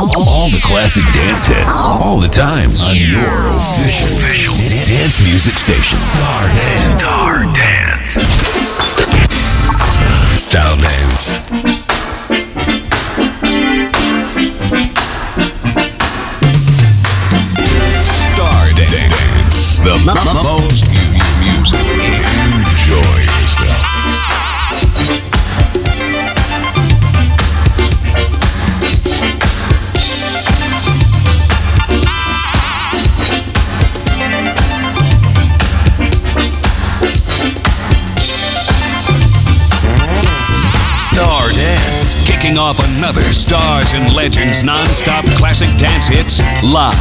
All the classic dance hits, all the time on your official, official dance music station. Star Dance. Star Dance. Star Dance. Star Dance. The most music you enjoy. off another Stars and Legends non-stop classic dance hits live.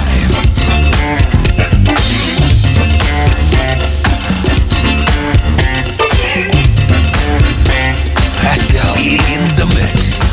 Pascal in the mix.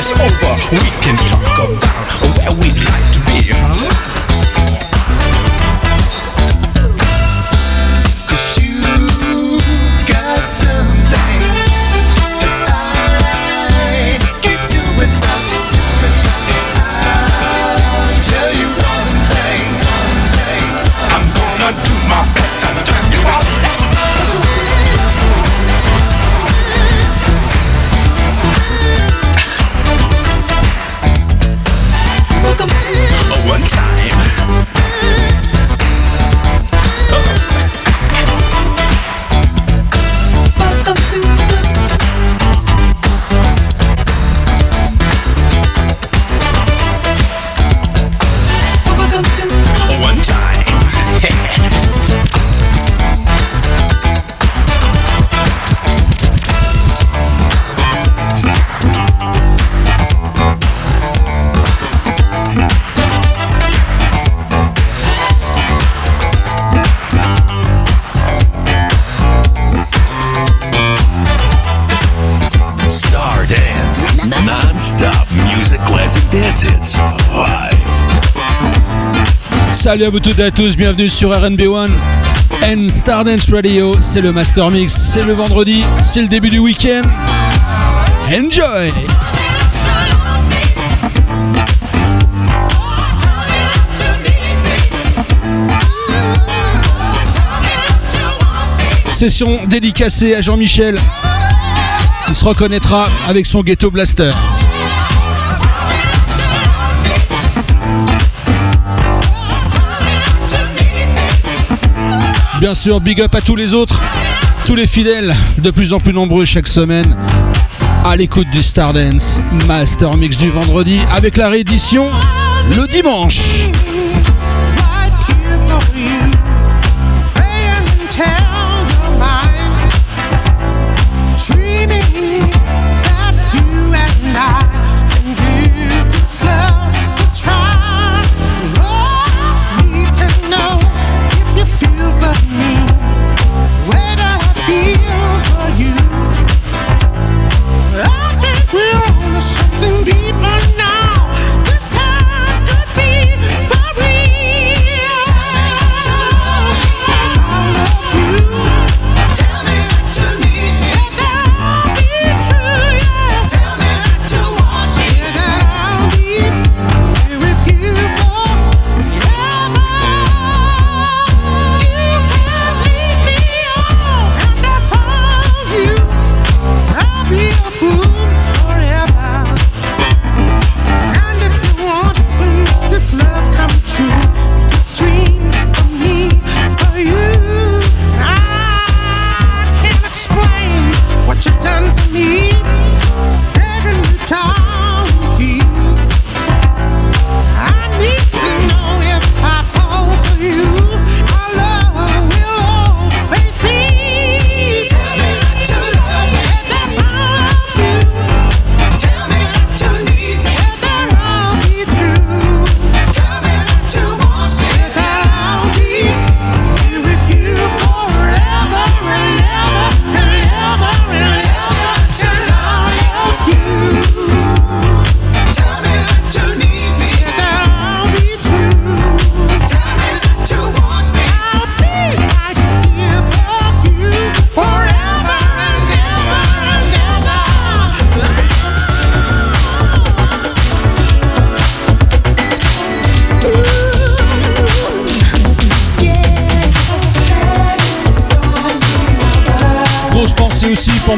it's over, we can talk about where we'd like to be, huh? Salut à vous toutes et à tous, bienvenue sur RNB1 and Stardance Radio. C'est le Master Mix, c'est le vendredi, c'est le début du week-end. Enjoy! Session dédicacée à Jean-Michel. Il se reconnaîtra avec son ghetto blaster. Bien sûr, big up à tous les autres, tous les fidèles, de plus en plus nombreux chaque semaine, à l'écoute du Stardance Master Mix du vendredi avec la réédition le dimanche.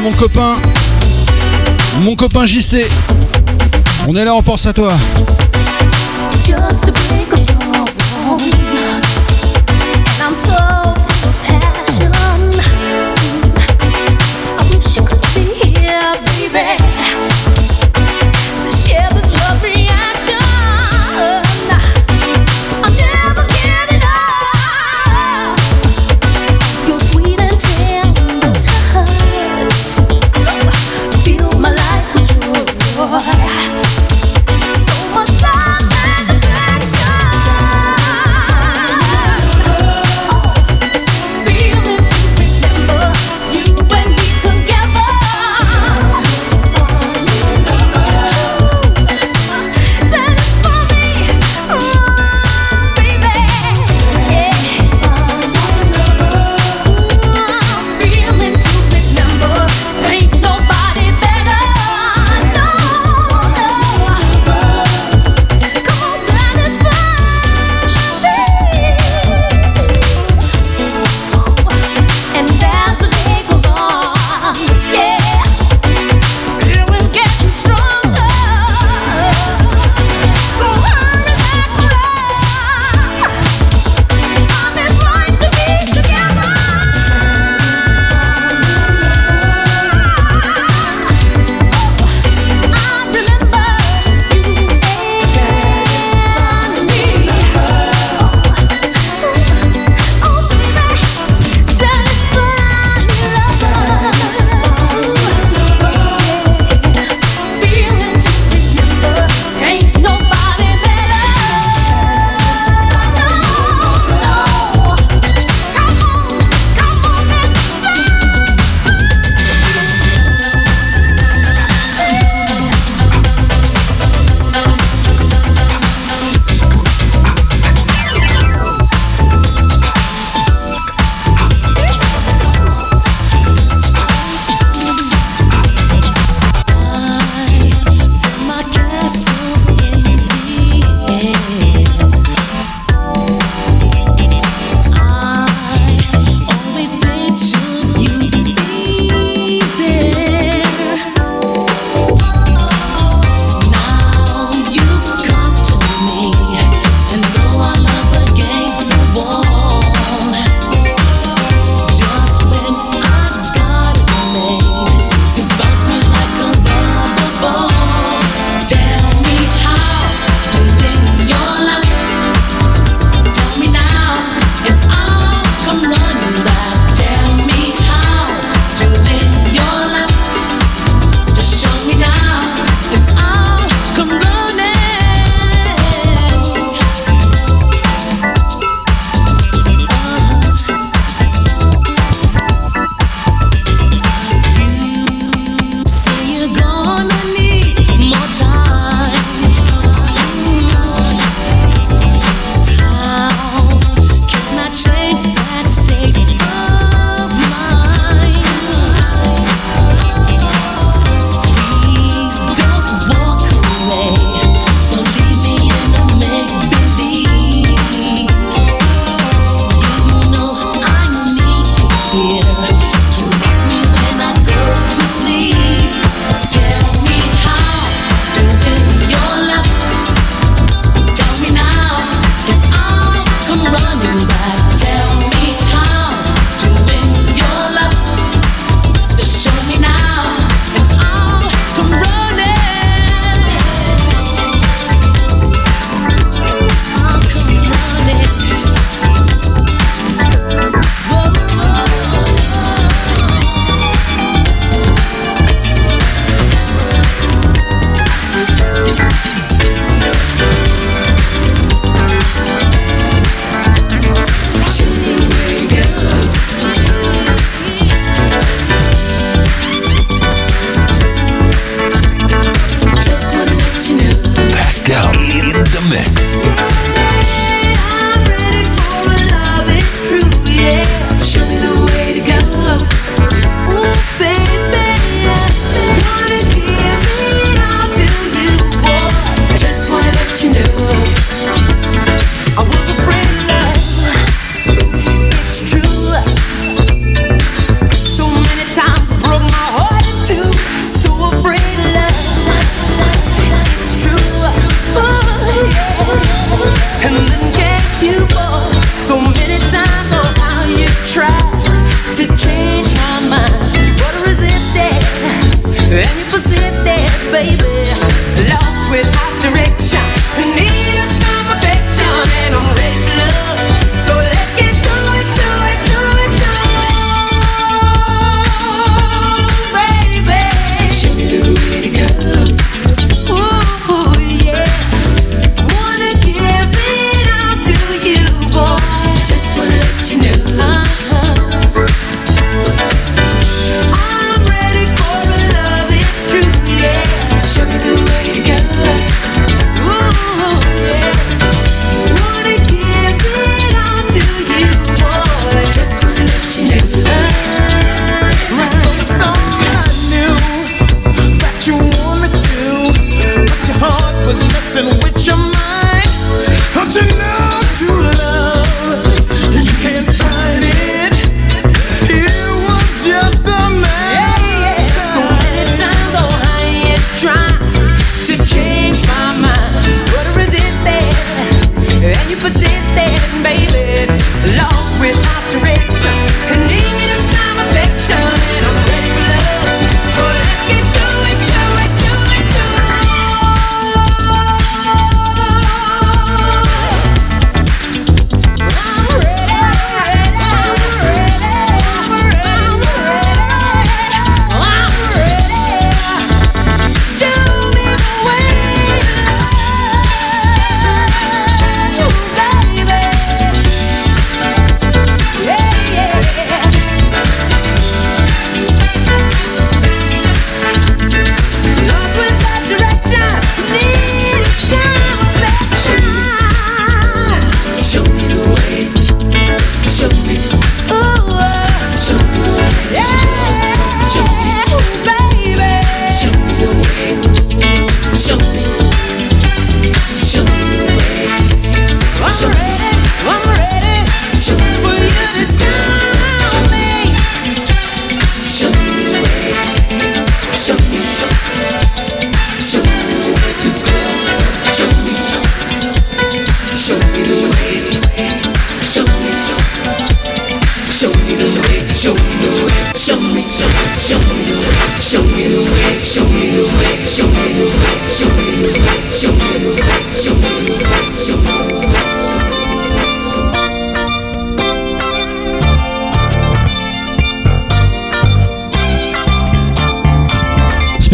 mon copain, mon copain JC. On est là, on pense à toi. Then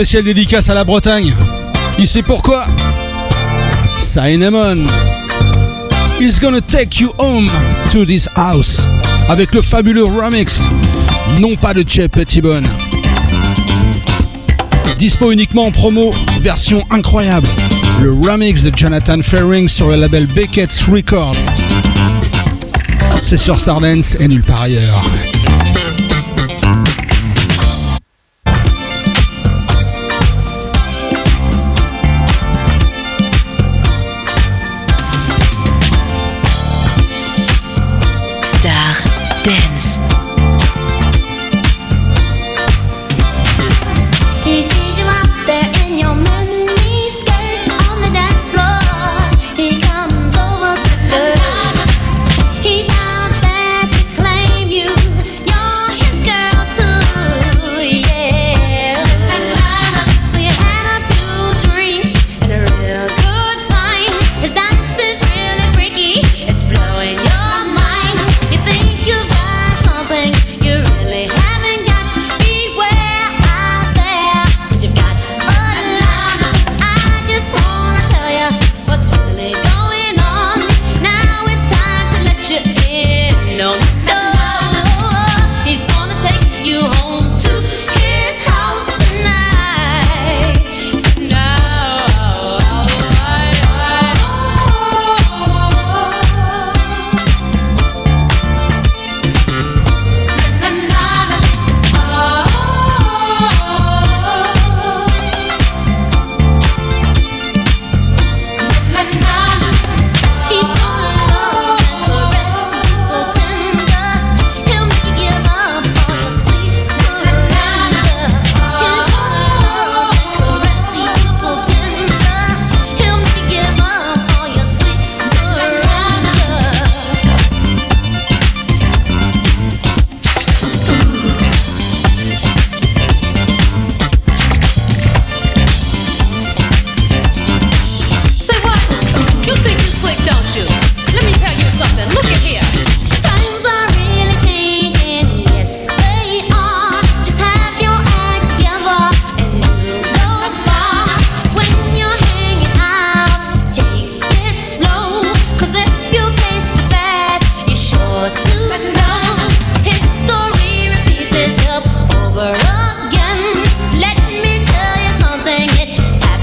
spéciale dédicace à la Bretagne. Il sait pourquoi. Cinnamon is gonna take you home to this house avec le fabuleux remix, non pas de Chez Pettibone. Dispo uniquement en promo, version incroyable. Le remix de Jonathan Ferring sur le label Beckett's Records. C'est sur Stardance et nulle part ailleurs.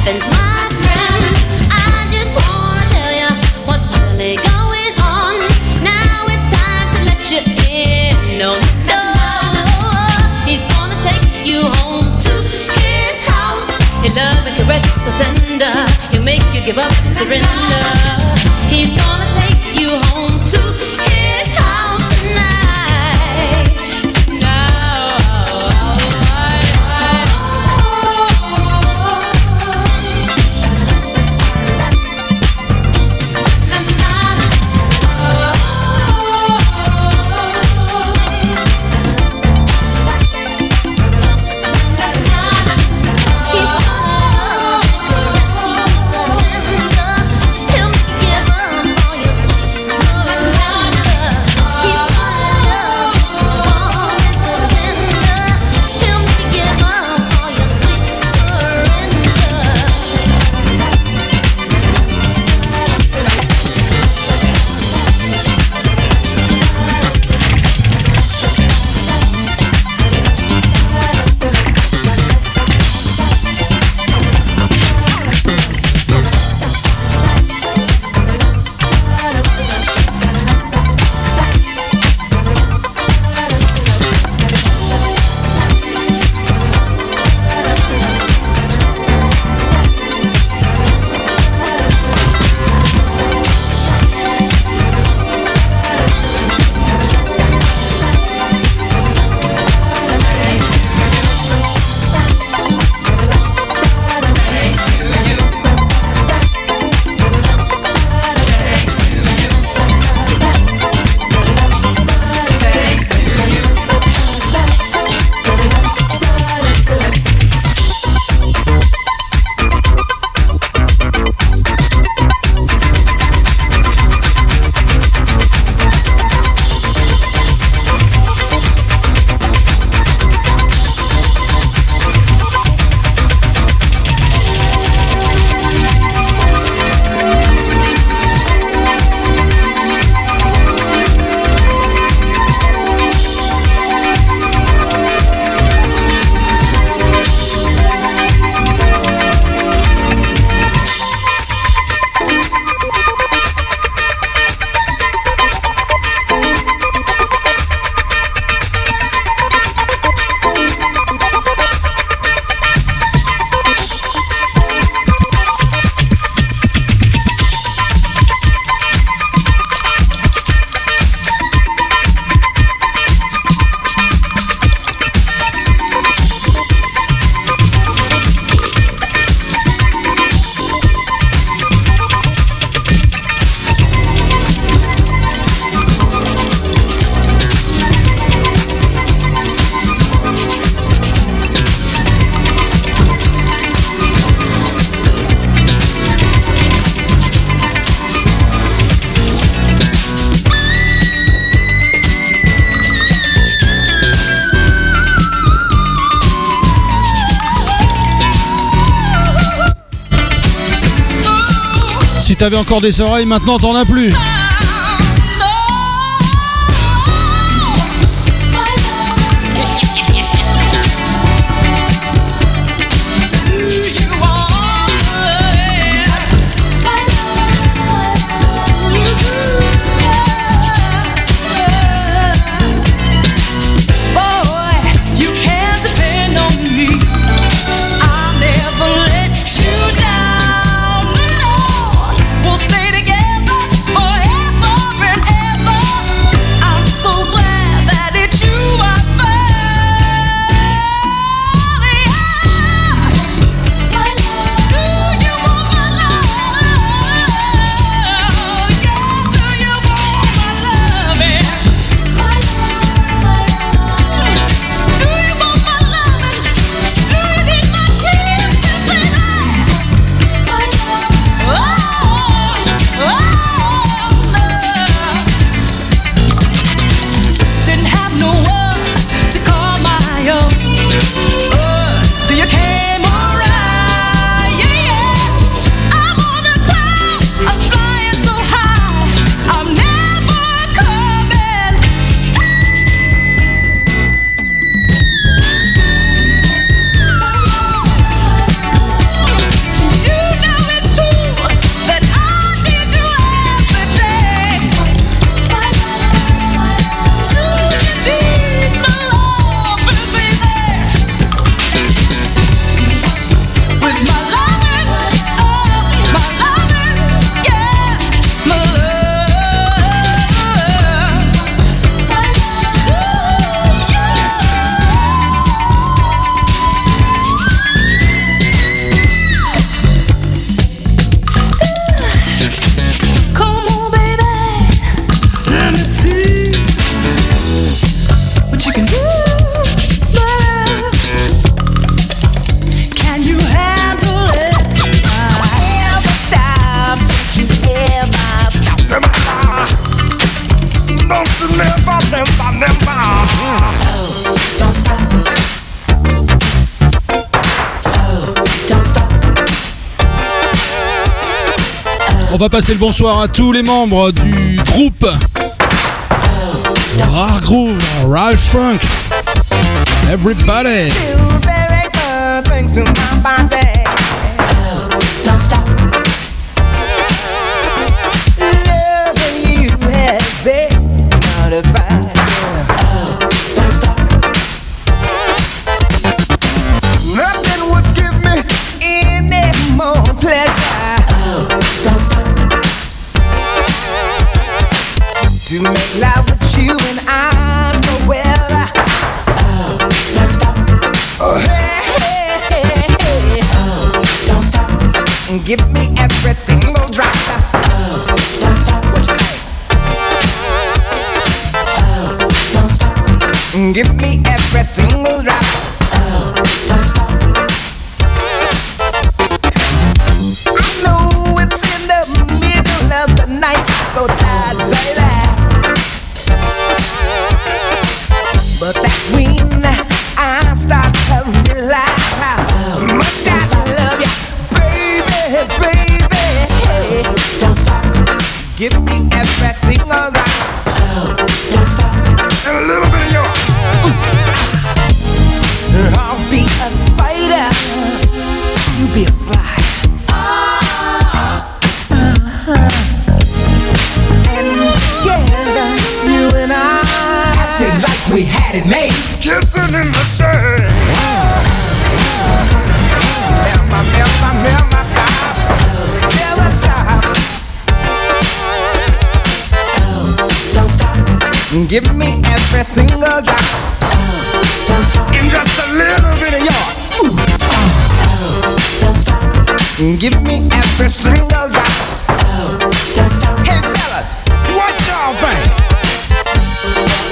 happens, my friend. I just wanna tell what's really going on. Now it's time to let you in. No, he's gonna take you home to his house. His love and tender, he'll make you give up, surrender. He's gonna take you home. T'avais encore des oreilles, maintenant t'en as plus. On va passer le bonsoir à tous les membres du groupe Rare Groove, Ralph Funk. Everybody. Give me every single drop. And just a little bit of stop. Give me every single drop. Hey fellas, What y'all think?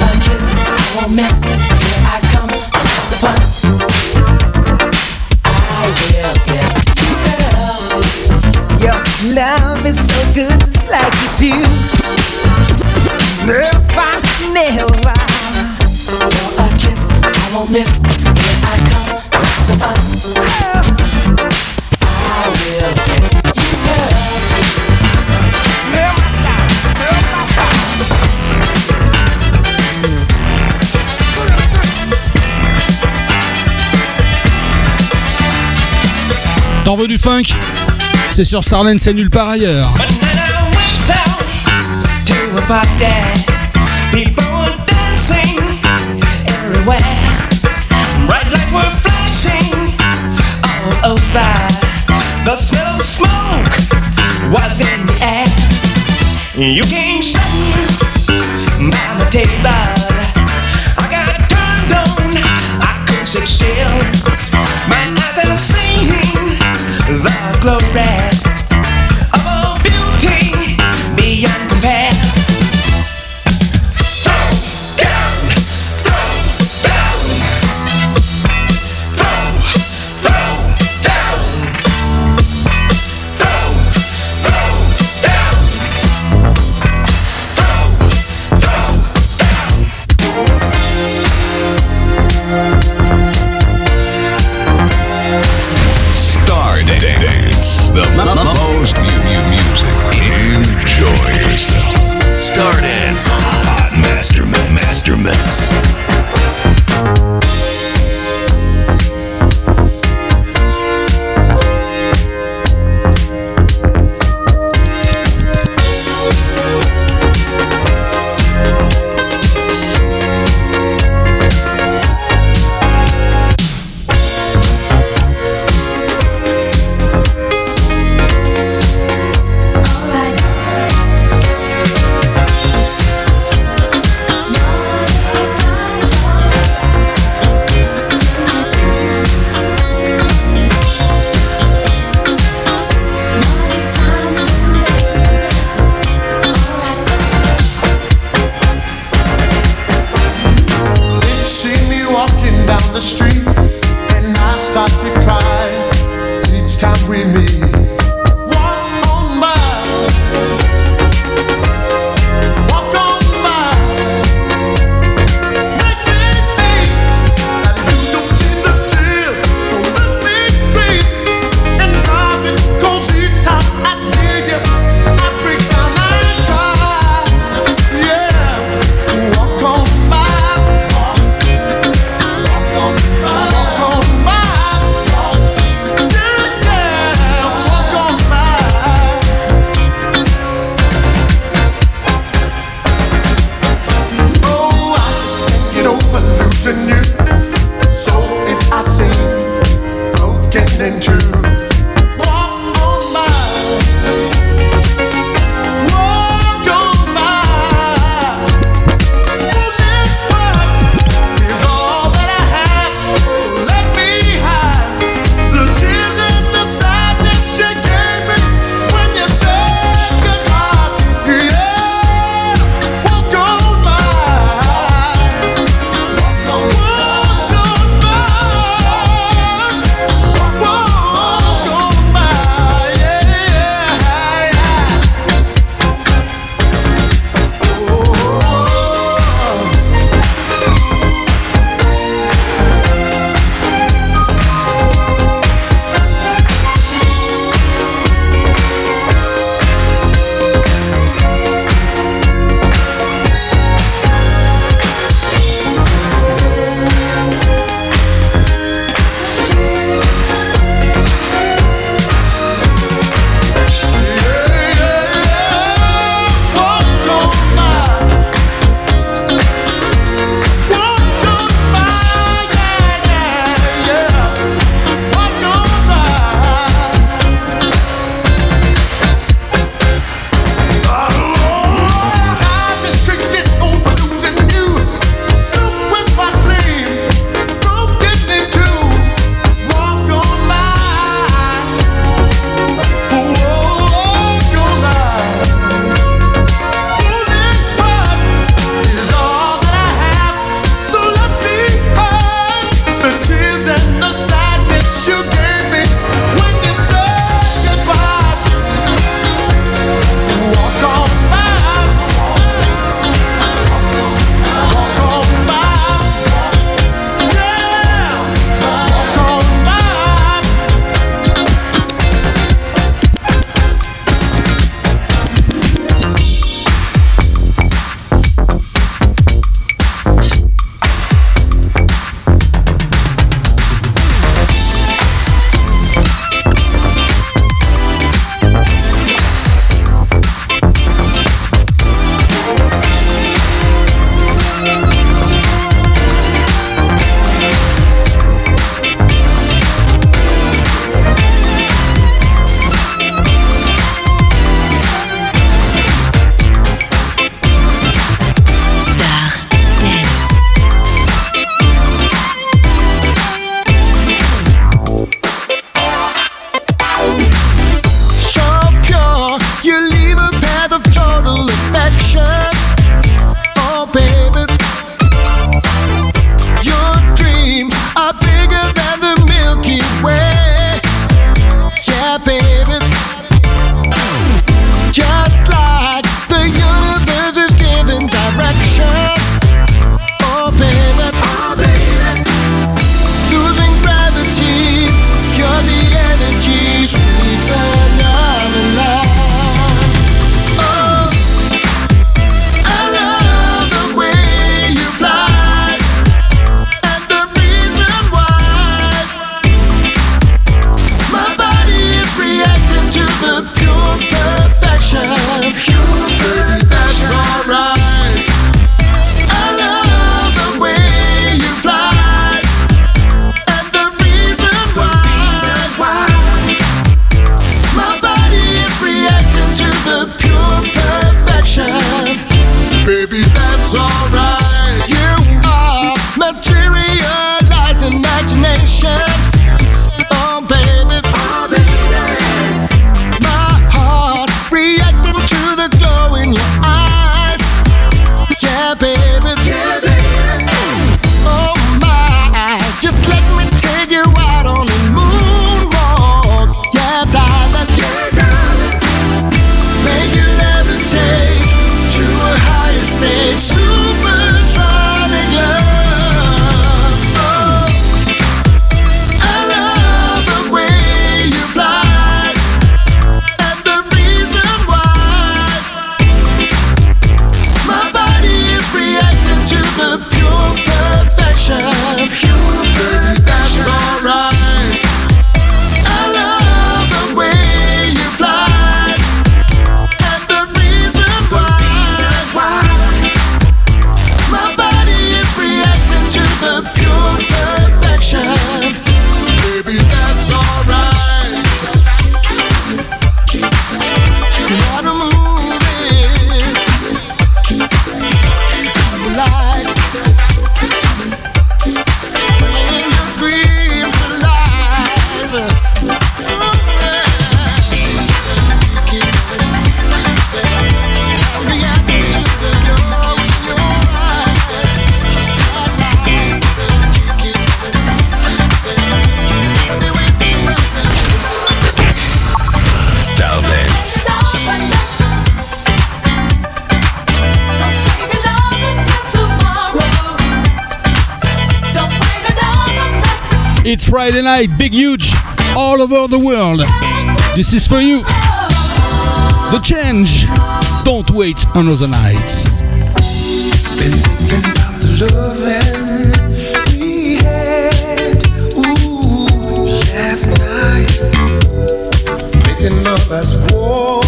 A kiss. I won't miss. Here I come. So fun. I will get you, girl. your love is so good, just like you do. Never, miss. Here I come. So fun. I will get you, girl. Never stop, never stop. T'en veux du funk? C'est sur Starland, c'est nulle part ailleurs. But then I went down to a You came standing by the table. Friday night, big huge, all over the world. This is for you. The change. Don't wait another night. last night, making love as.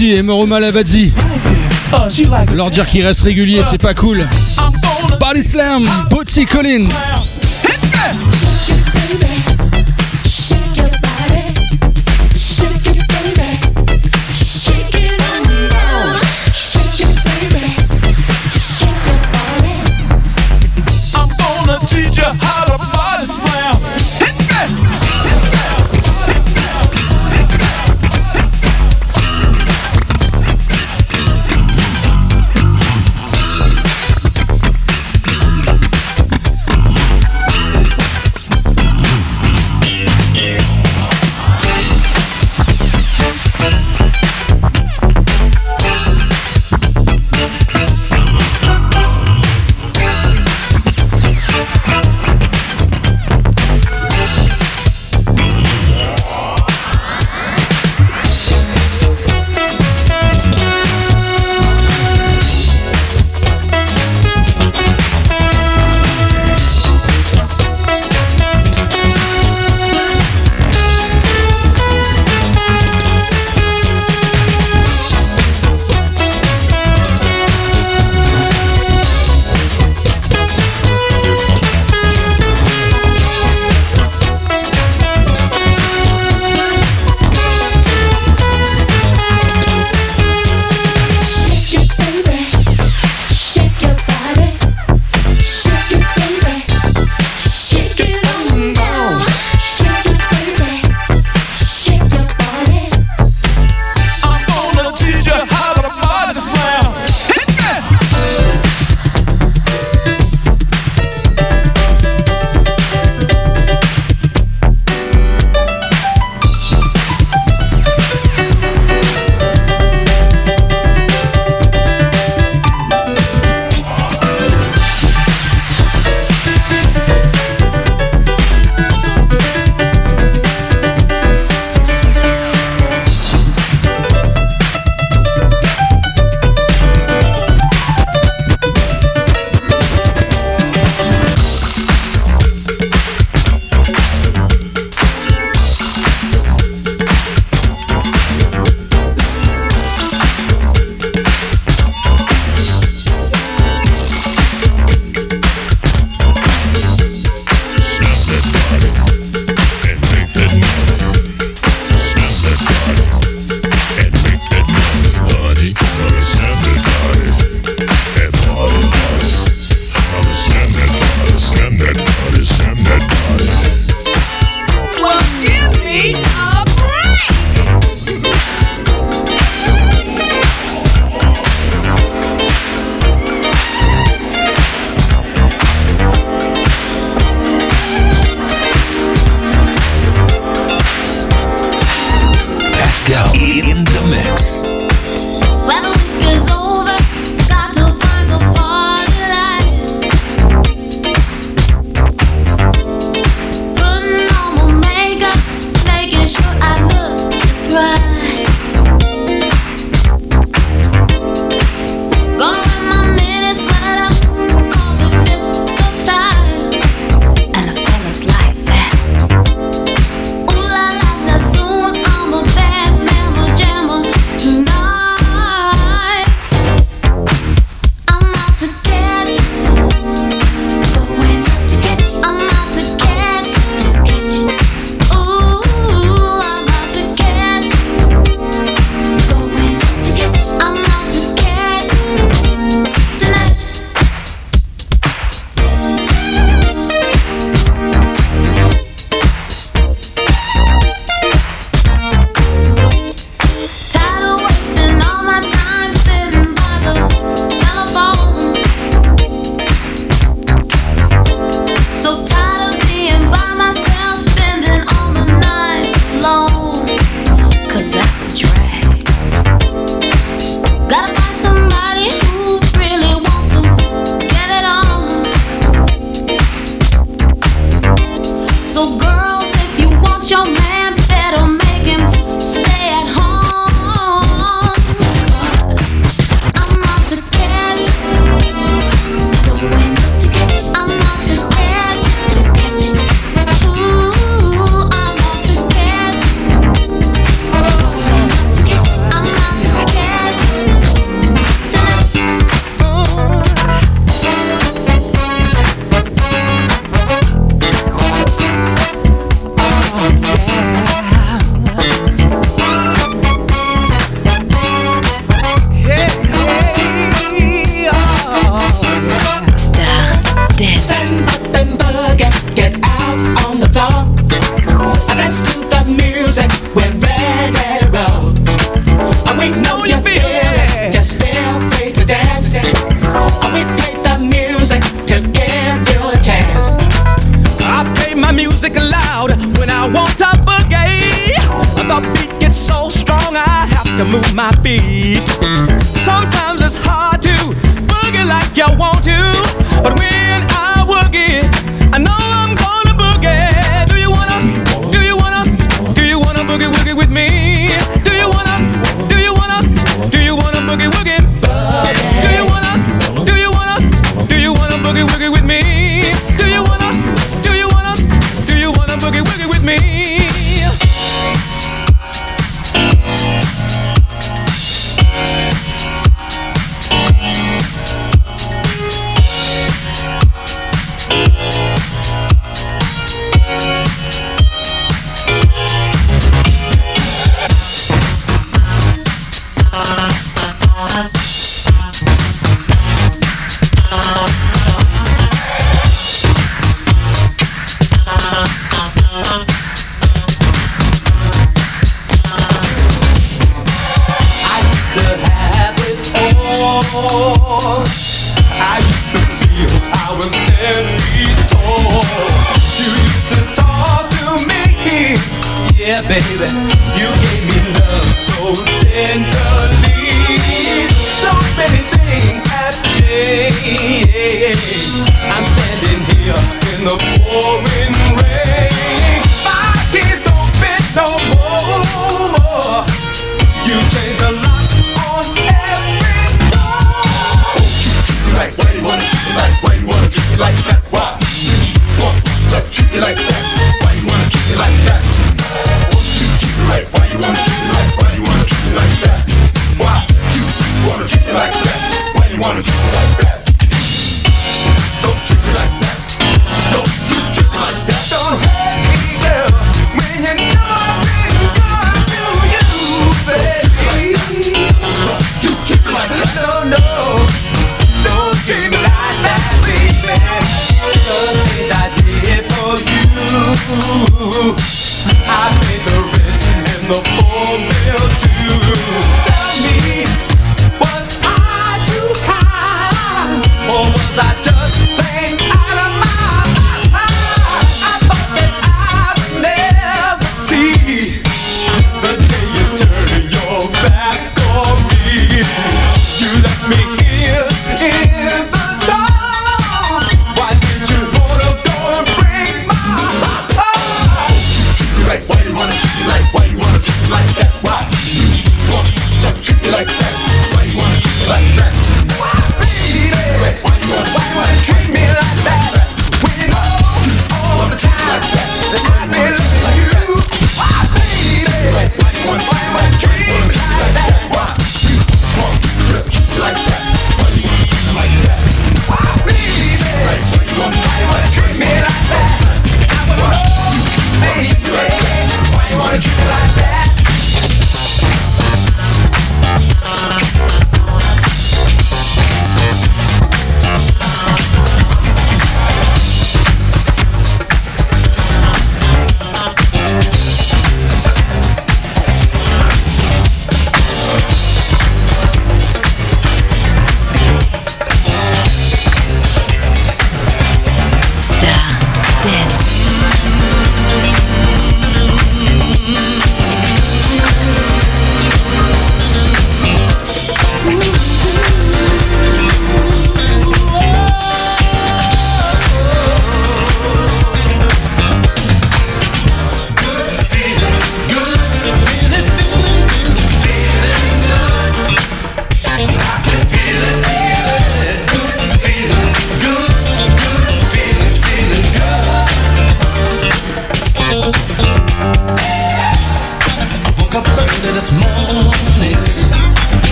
Et Moro Malabadzi. Leur dire qu'ils restent réguliers, c'est pas cool. Body Slam, Bootsy Collins. how to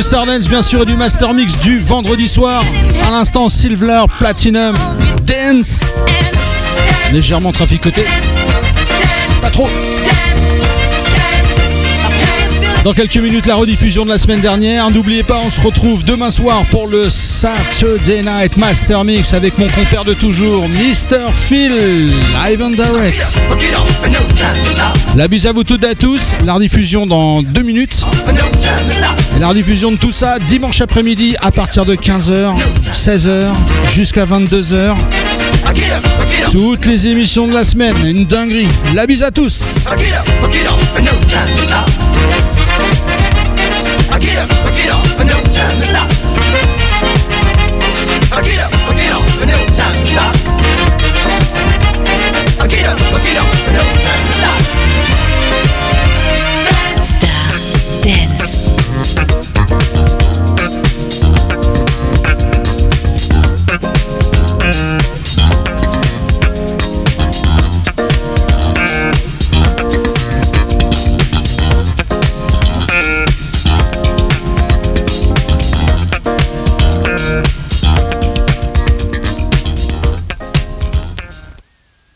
du Stardance bien sûr et du Master Mix du vendredi soir. À l'instant Silver Platinum Dance. Légèrement traficoté. Pas trop. Dans quelques minutes la rediffusion de la semaine dernière. N'oubliez pas, on se retrouve demain soir pour le Saturday Night Master Mix avec mon compère de toujours, Mr. Phil, live and direct. La bise à vous toutes et à tous. La rediffusion dans deux minutes. Et la rediffusion de tout ça dimanche après-midi à partir de 15h, 16h jusqu'à 22h. Get up, get up. Toutes les émissions de la semaine, une dinguerie. La bise à tous. I get up, I get on, but no time to stop.